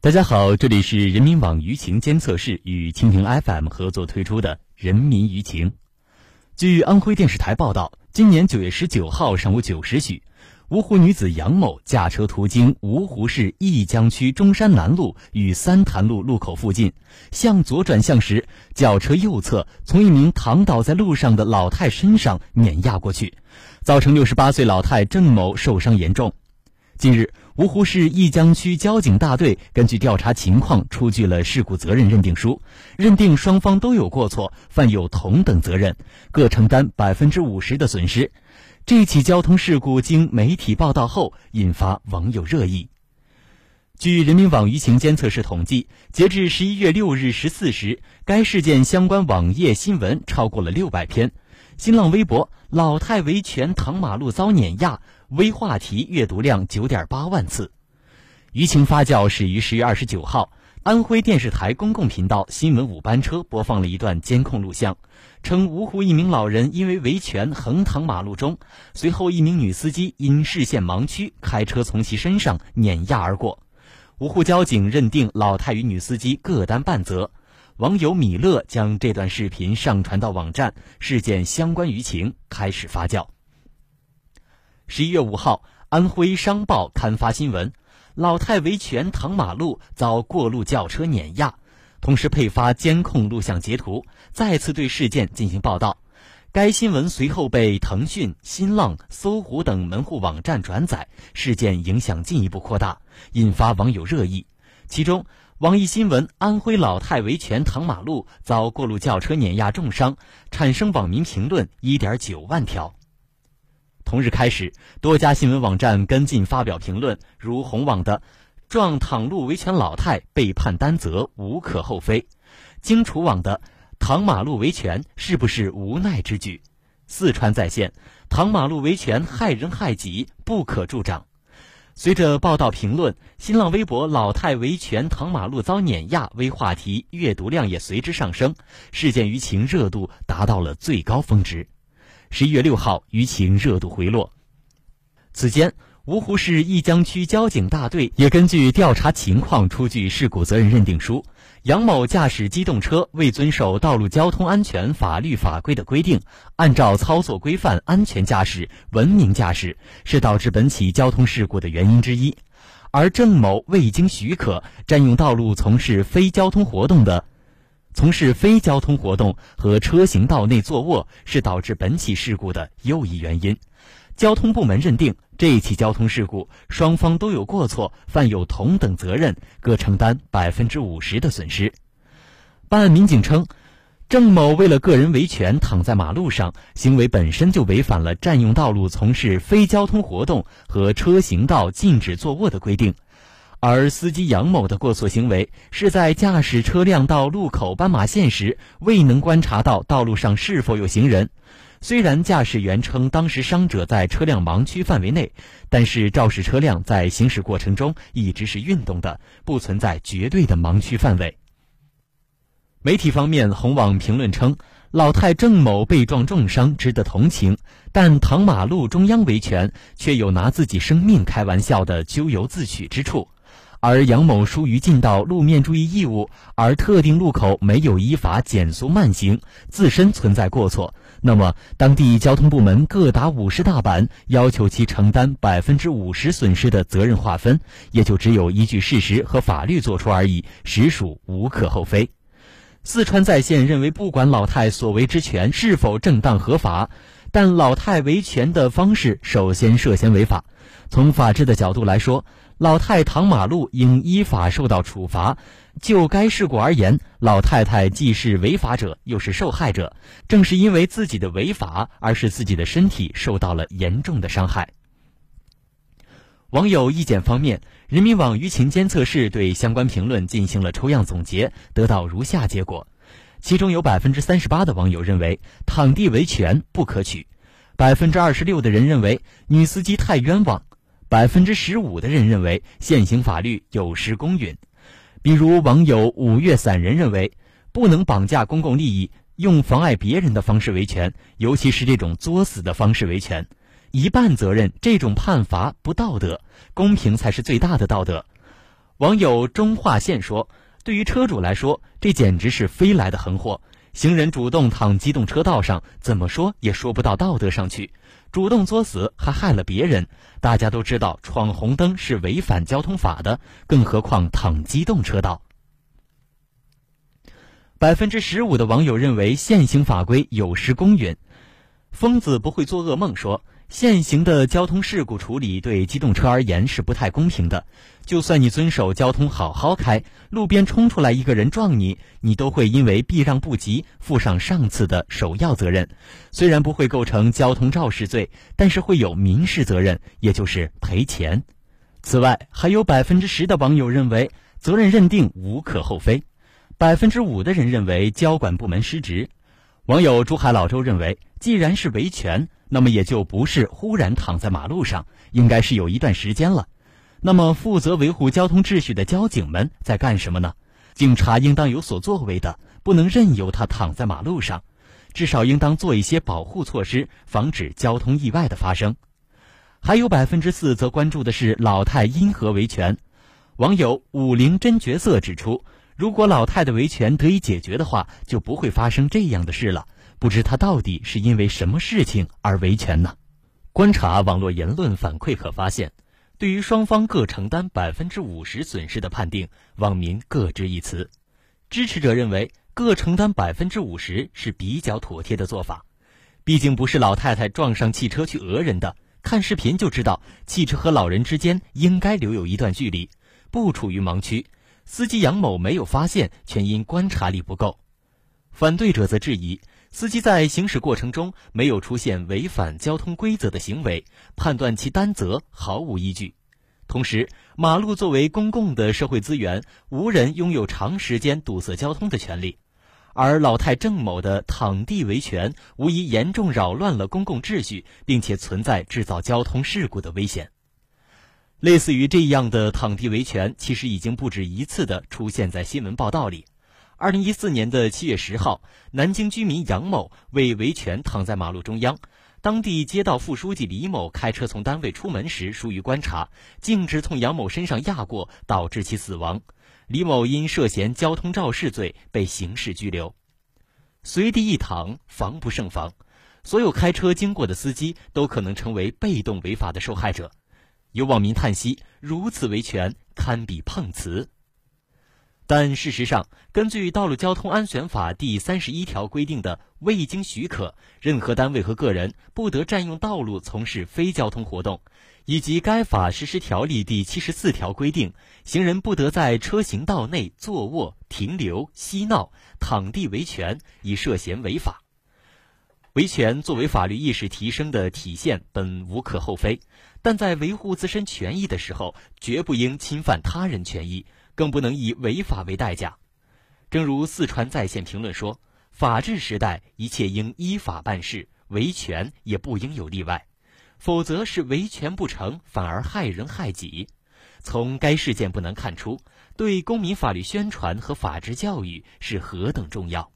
大家好，这里是人民网舆情监测室与蜻蜓 FM 合作推出的《人民舆情》。据安徽电视台报道，今年九月十九号上午九时许，芜湖女子杨某驾车途经芜湖市弋江区中山南路与三潭路路口附近，向左转向时，轿车右侧从一名躺倒在路上的老太身上碾压过去，造成六十八岁老太郑某受伤严重。近日，芜湖市弋江区交警大队根据调查情况出具了事故责任认定书，认定双方都有过错，犯有同等责任，各承担百分之五十的损失。这起交通事故经媒体报道后，引发网友热议。据人民网舆情监测室统计，截至十一月六日十四时，该事件相关网页新闻超过了六百篇。新浪微博“老太维权躺马路遭碾压”微话题阅读量九点八万次。舆情发酵始于十月二十九号，安徽电视台公共频道新闻五班车播放了一段监控录像，称芜湖一名老人因为维权横躺马路中，随后一名女司机因视线盲区开车从其身上碾压而过。芜湖交警认定老太与女司机各担半责。网友米勒将这段视频上传到网站，事件相关舆情开始发酵。十一月五号，安徽商报刊发新闻：老太维权躺马路遭过路轿车碾压，同时配发监控录像截图，再次对事件进行报道。该新闻随后被腾讯、新浪、搜狐等门户网站转载，事件影响进一步扩大，引发网友热议。其中，网易新闻安徽老太维权躺马路遭过路轿车碾压重伤，产生网民评论一点九万条。同日开始，多家新闻网站跟进发表评论，如红网的“撞躺路维权老太被判担责无可厚非”，荆楚网的“躺马路维权是不是无奈之举”，四川在线“躺马路维权害人害己不可助长”。随着报道评论，新浪微博“老太维权躺马路遭碾压”微话题阅读量也随之上升，事件舆情热度达到了最高峰值。十一月六号，舆情热度回落。此间，芜湖市弋江区交警大队也根据调查情况出具事故责任认定书。杨某驾驶机动车未遵守道路交通安全法律法规的规定，按照操作规范安全驾驶、文明驾驶，是导致本起交通事故的原因之一。而郑某未经许可占用道路从事非交通活动的，从事非交通活动和车行道内坐卧，是导致本起事故的又一原因。交通部门认定这一起交通事故双方都有过错，犯有同等责任，各承担百分之五十的损失。办案民警称，郑某为了个人维权躺在马路上，行为本身就违反了占用道路从事非交通活动和车行道禁止坐卧的规定，而司机杨某的过错行为是在驾驶车辆到路口斑马线时未能观察到道路上是否有行人。虽然驾驶员称当时伤者在车辆盲区范围内，但是肇事车辆在行驶过程中一直是运动的，不存在绝对的盲区范围。媒体方面，红网评论称，老太郑某被撞重伤值得同情，但躺马路中央维权却有拿自己生命开玩笑的咎由自取之处。而杨某疏于尽到路面注意义务，而特定路口没有依法减速慢行，自身存在过错。那么，当地交通部门各打五十大板，要求其承担百分之五十损失的责任划分，也就只有依据事实和法律作出而已，实属无可厚非。四川在线认为，不管老太所为之权是否正当合法，但老太维权的方式首先涉嫌违法。从法治的角度来说，老太躺马路应依法受到处罚。就该事故而言，老太太既是违法者，又是受害者。正是因为自己的违法，而使自己的身体受到了严重的伤害。网友意见方面，人民网舆情监测室对相关评论进行了抽样总结，得到如下结果：其中有百分之三十八的网友认为躺地维权不可取，百分之二十六的人认为女司机太冤枉，百分之十五的人认为现行法律有失公允。比如，网友五月散人认为，不能绑架公共利益，用妨碍别人的方式维权，尤其是这种作死的方式维权，一半责任，这种判罚不道德，公平才是最大的道德。网友中化线说：“对于车主来说，这简直是飞来的横祸。行人主动躺机动车道上，怎么说也说不到道德上去。主动作死还害了别人。大家都知道，闯红灯是违反交通法的，更何况躺机动车道。”百分之十五的网友认为现行法规有失公允。疯子不会做噩梦说。现行的交通事故处理对机动车而言是不太公平的。就算你遵守交通好好开，路边冲出来一个人撞你，你都会因为避让不及负上上次的首要责任。虽然不会构成交通肇事罪，但是会有民事责任，也就是赔钱。此外，还有百分之十的网友认为责任认定无可厚非，百分之五的人认为交管部门失职。网友珠海老周认为，既然是维权。那么也就不是忽然躺在马路上，应该是有一段时间了。那么负责维护交通秩序的交警们在干什么呢？警察应当有所作为的，不能任由他躺在马路上，至少应当做一些保护措施，防止交通意外的发生。还有百分之四则关注的是老太因何维权。网友武陵真角色指出，如果老太的维权得以解决的话，就不会发生这样的事了。不知他到底是因为什么事情而维权呢？观察网络言论反馈可发现，对于双方各承担百分之五十损失的判定，网民各执一词。支持者认为各承担百分之五十是比较妥帖的做法，毕竟不是老太太撞上汽车去讹人的，看视频就知道汽车和老人之间应该留有一段距离，不处于盲区。司机杨某没有发现，全因观察力不够。反对者则质疑。司机在行驶过程中没有出现违反交通规则的行为，判断其担责毫无依据。同时，马路作为公共的社会资源，无人拥有长时间堵塞交通的权利。而老太郑某的躺地维权，无疑严重扰乱了公共秩序，并且存在制造交通事故的危险。类似于这样的躺地维权，其实已经不止一次的出现在新闻报道里。二零一四年的七月十号，南京居民杨某为维权躺在马路中央。当地街道副书记李某开车从单位出门时疏于观察，径直从杨某身上压过，导致其死亡。李某因涉嫌交通肇事罪被刑事拘留。随地一躺，防不胜防，所有开车经过的司机都可能成为被动违法的受害者。有网民叹息：如此维权，堪比碰瓷。但事实上，根据《道路交通安全法》第三十一条规定的未经许可，任何单位和个人不得占用道路从事非交通活动，以及该法实施条例第七十四条规定，行人不得在车行道内坐卧、停留、嬉闹、躺地维权，已涉嫌违法。维权作为法律意识提升的体现，本无可厚非，但在维护自身权益的时候，绝不应侵犯他人权益。更不能以违法为代价，正如四川在线评论说：“法治时代，一切应依法办事，维权也不应有例外，否则是维权不成，反而害人害己。”从该事件不难看出，对公民法律宣传和法治教育是何等重要。